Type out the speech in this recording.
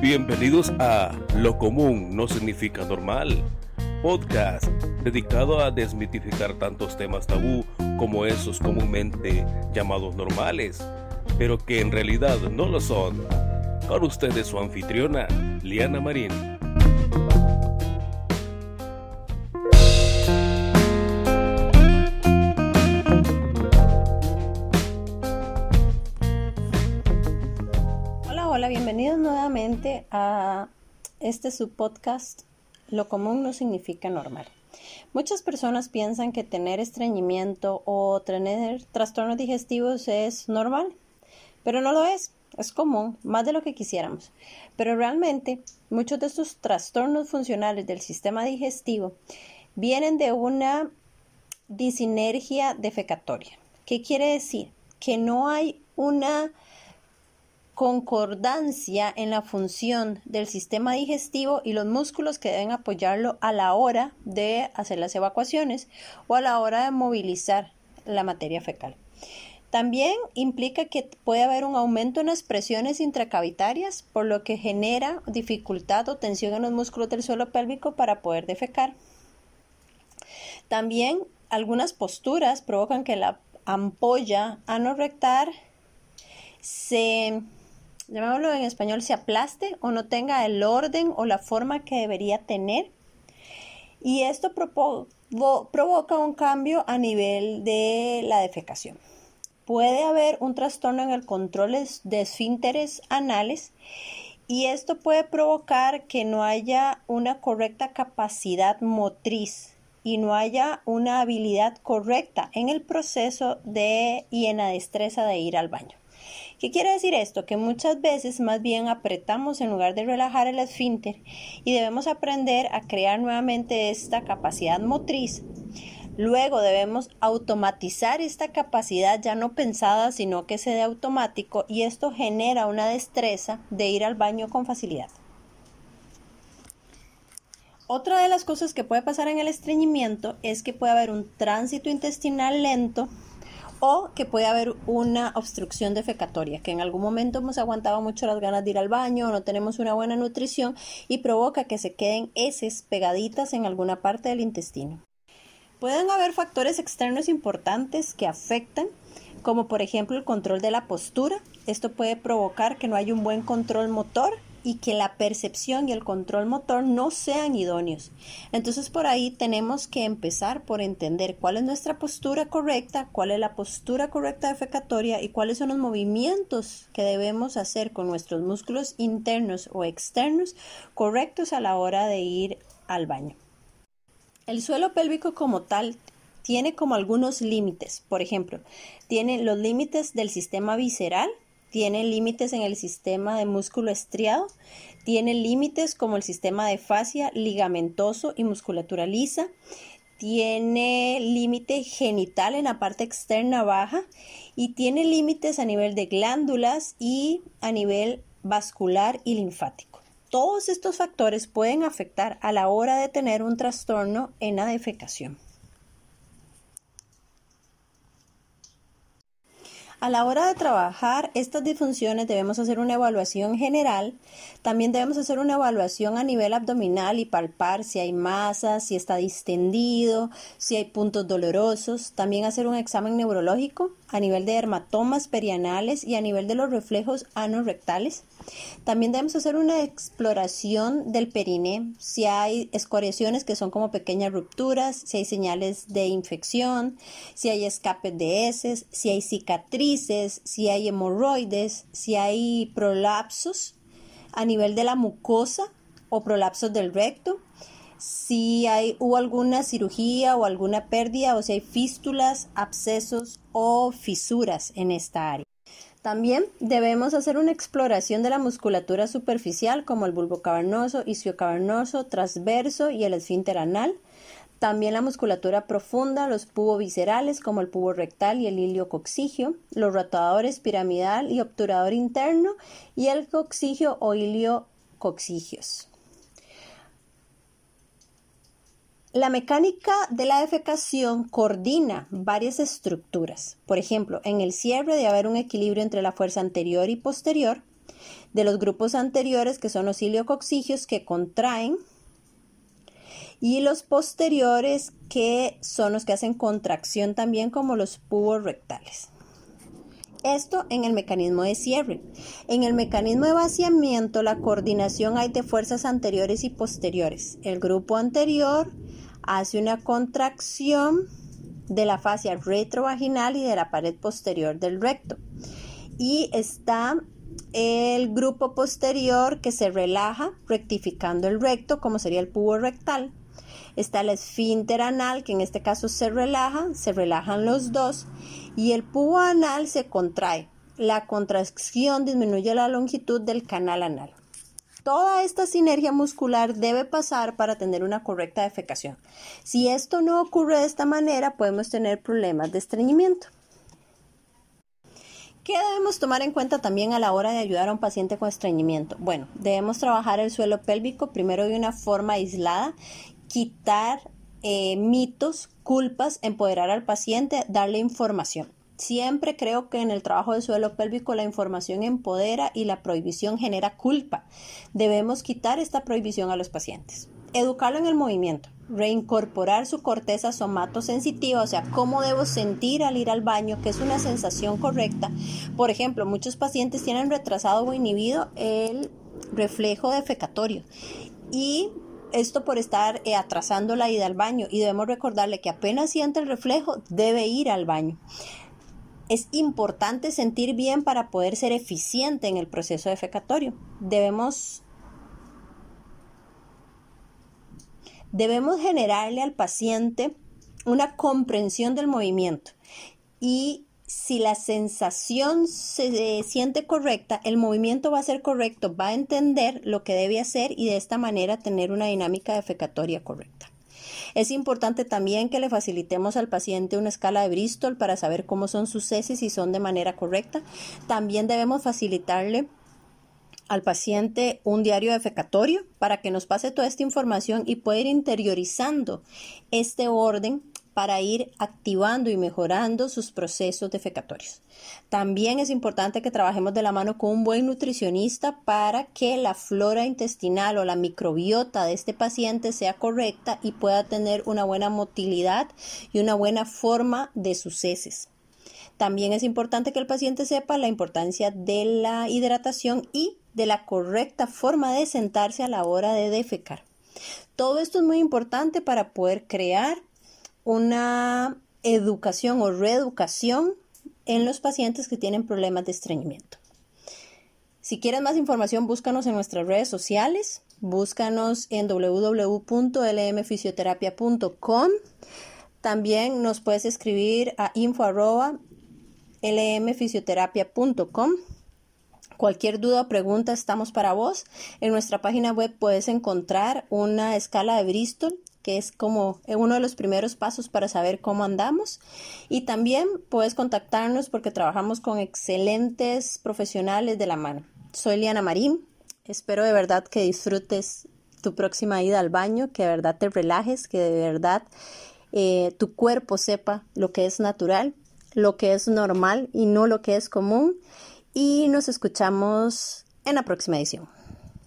Bienvenidos a Lo común no significa normal, podcast dedicado a desmitificar tantos temas tabú como esos comúnmente llamados normales, pero que en realidad no lo son. Con ustedes su anfitriona, Liana Marín. A este subpodcast Lo común no significa normal. Muchas personas piensan que tener estreñimiento o tener trastornos digestivos es normal, pero no lo es. Es común, más de lo que quisiéramos. Pero realmente muchos de estos trastornos funcionales del sistema digestivo vienen de una disinergia defecatoria. ¿Qué quiere decir? Que no hay una concordancia en la función del sistema digestivo y los músculos que deben apoyarlo a la hora de hacer las evacuaciones o a la hora de movilizar la materia fecal. También implica que puede haber un aumento en las presiones intracavitarias, por lo que genera dificultad o tensión en los músculos del suelo pélvico para poder defecar. También algunas posturas provocan que la ampolla anorrectar se llamémoslo en español, se aplaste o no tenga el orden o la forma que debería tener. Y esto provoca un cambio a nivel de la defecación. Puede haber un trastorno en el control de esfínteres anales y esto puede provocar que no haya una correcta capacidad motriz y no haya una habilidad correcta en el proceso de y en la destreza de ir al baño. ¿Qué quiere decir esto? Que muchas veces más bien apretamos en lugar de relajar el esfínter y debemos aprender a crear nuevamente esta capacidad motriz. Luego debemos automatizar esta capacidad ya no pensada, sino que se dé automático y esto genera una destreza de ir al baño con facilidad. Otra de las cosas que puede pasar en el estreñimiento es que puede haber un tránsito intestinal lento o que puede haber una obstrucción defecatoria, que en algún momento hemos aguantado mucho las ganas de ir al baño, no tenemos una buena nutrición y provoca que se queden heces pegaditas en alguna parte del intestino. Pueden haber factores externos importantes que afectan, como por ejemplo el control de la postura. Esto puede provocar que no haya un buen control motor y que la percepción y el control motor no sean idóneos. Entonces por ahí tenemos que empezar por entender cuál es nuestra postura correcta, cuál es la postura correcta defecatoria y cuáles son los movimientos que debemos hacer con nuestros músculos internos o externos correctos a la hora de ir al baño. El suelo pélvico como tal tiene como algunos límites. Por ejemplo, tiene los límites del sistema visceral, tiene límites en el sistema de músculo estriado, tiene límites como el sistema de fascia ligamentoso y musculatura lisa, tiene límite genital en la parte externa baja y tiene límites a nivel de glándulas y a nivel vascular y linfático. Todos estos factores pueden afectar a la hora de tener un trastorno en la defecación. A la hora de trabajar estas disfunciones debemos hacer una evaluación general, también debemos hacer una evaluación a nivel abdominal y palpar si hay masa, si está distendido, si hay puntos dolorosos, también hacer un examen neurológico a nivel de dermatomas perianales y a nivel de los reflejos anorrectales. También debemos hacer una exploración del periné, si hay escoriaciones que son como pequeñas rupturas, si hay señales de infección, si hay escapes de heces, si hay cicatrices, si hay hemorroides, si hay prolapsos a nivel de la mucosa o prolapsos del recto si hay, hubo alguna cirugía o alguna pérdida o si hay fístulas, abscesos o fisuras en esta área. También debemos hacer una exploración de la musculatura superficial como el bulbo cavernoso, cavernoso, transverso y el esfínter anal. También la musculatura profunda, los puboviscerales como el pubo rectal y el ilio coxigio, los rotadores piramidal y obturador interno y el coxigio o ilio coxigios. La mecánica de la defecación coordina varias estructuras. Por ejemplo, en el cierre debe haber un equilibrio entre la fuerza anterior y posterior de los grupos anteriores, que son los iliocoxigios que contraen, y los posteriores, que son los que hacen contracción también, como los pubos rectales. Esto en el mecanismo de cierre. En el mecanismo de vaciamiento, la coordinación hay de fuerzas anteriores y posteriores. El grupo anterior hace una contracción de la fascia retrovaginal y de la pared posterior del recto. Y está el grupo posterior que se relaja rectificando el recto, como sería el pubo rectal. Está el esfínter anal, que en este caso se relaja, se relajan los dos, y el pubo anal se contrae. La contracción disminuye la longitud del canal anal. Toda esta sinergia muscular debe pasar para tener una correcta defecación. Si esto no ocurre de esta manera, podemos tener problemas de estreñimiento. ¿Qué debemos tomar en cuenta también a la hora de ayudar a un paciente con estreñimiento? Bueno, debemos trabajar el suelo pélvico primero de una forma aislada, quitar eh, mitos, culpas, empoderar al paciente, darle información. Siempre creo que en el trabajo del suelo pélvico la información empodera y la prohibición genera culpa. Debemos quitar esta prohibición a los pacientes. Educarlo en el movimiento, reincorporar su corteza somatosensitiva, o sea, cómo debo sentir al ir al baño, que es una sensación correcta. Por ejemplo, muchos pacientes tienen retrasado o inhibido el reflejo defecatorio y esto por estar eh, atrasando la ida al baño y debemos recordarle que apenas siente el reflejo debe ir al baño es importante sentir bien para poder ser eficiente en el proceso defecatorio. Debemos, debemos generarle al paciente una comprensión del movimiento y si la sensación se siente correcta, el movimiento va a ser correcto, va a entender lo que debe hacer y de esta manera tener una dinámica defecatoria correcta. Es importante también que le facilitemos al paciente una escala de Bristol para saber cómo son sus heces y son de manera correcta. También debemos facilitarle al paciente un diario defecatorio para que nos pase toda esta información y pueda ir interiorizando este orden para ir activando y mejorando sus procesos defecatorios. También es importante que trabajemos de la mano con un buen nutricionista para que la flora intestinal o la microbiota de este paciente sea correcta y pueda tener una buena motilidad y una buena forma de sus heces. También es importante que el paciente sepa la importancia de la hidratación y de la correcta forma de sentarse a la hora de defecar. Todo esto es muy importante para poder crear una educación o reeducación en los pacientes que tienen problemas de estreñimiento. Si quieres más información, búscanos en nuestras redes sociales, búscanos en www.lmfisioterapia.com. También nos puedes escribir a info.lmfisioterapia.com. Cualquier duda o pregunta estamos para vos. En nuestra página web puedes encontrar una escala de Bristol que es como uno de los primeros pasos para saber cómo andamos. Y también puedes contactarnos porque trabajamos con excelentes profesionales de la mano. Soy Liana Marín. Espero de verdad que disfrutes tu próxima ida al baño, que de verdad te relajes, que de verdad eh, tu cuerpo sepa lo que es natural, lo que es normal y no lo que es común. Y nos escuchamos en la próxima edición.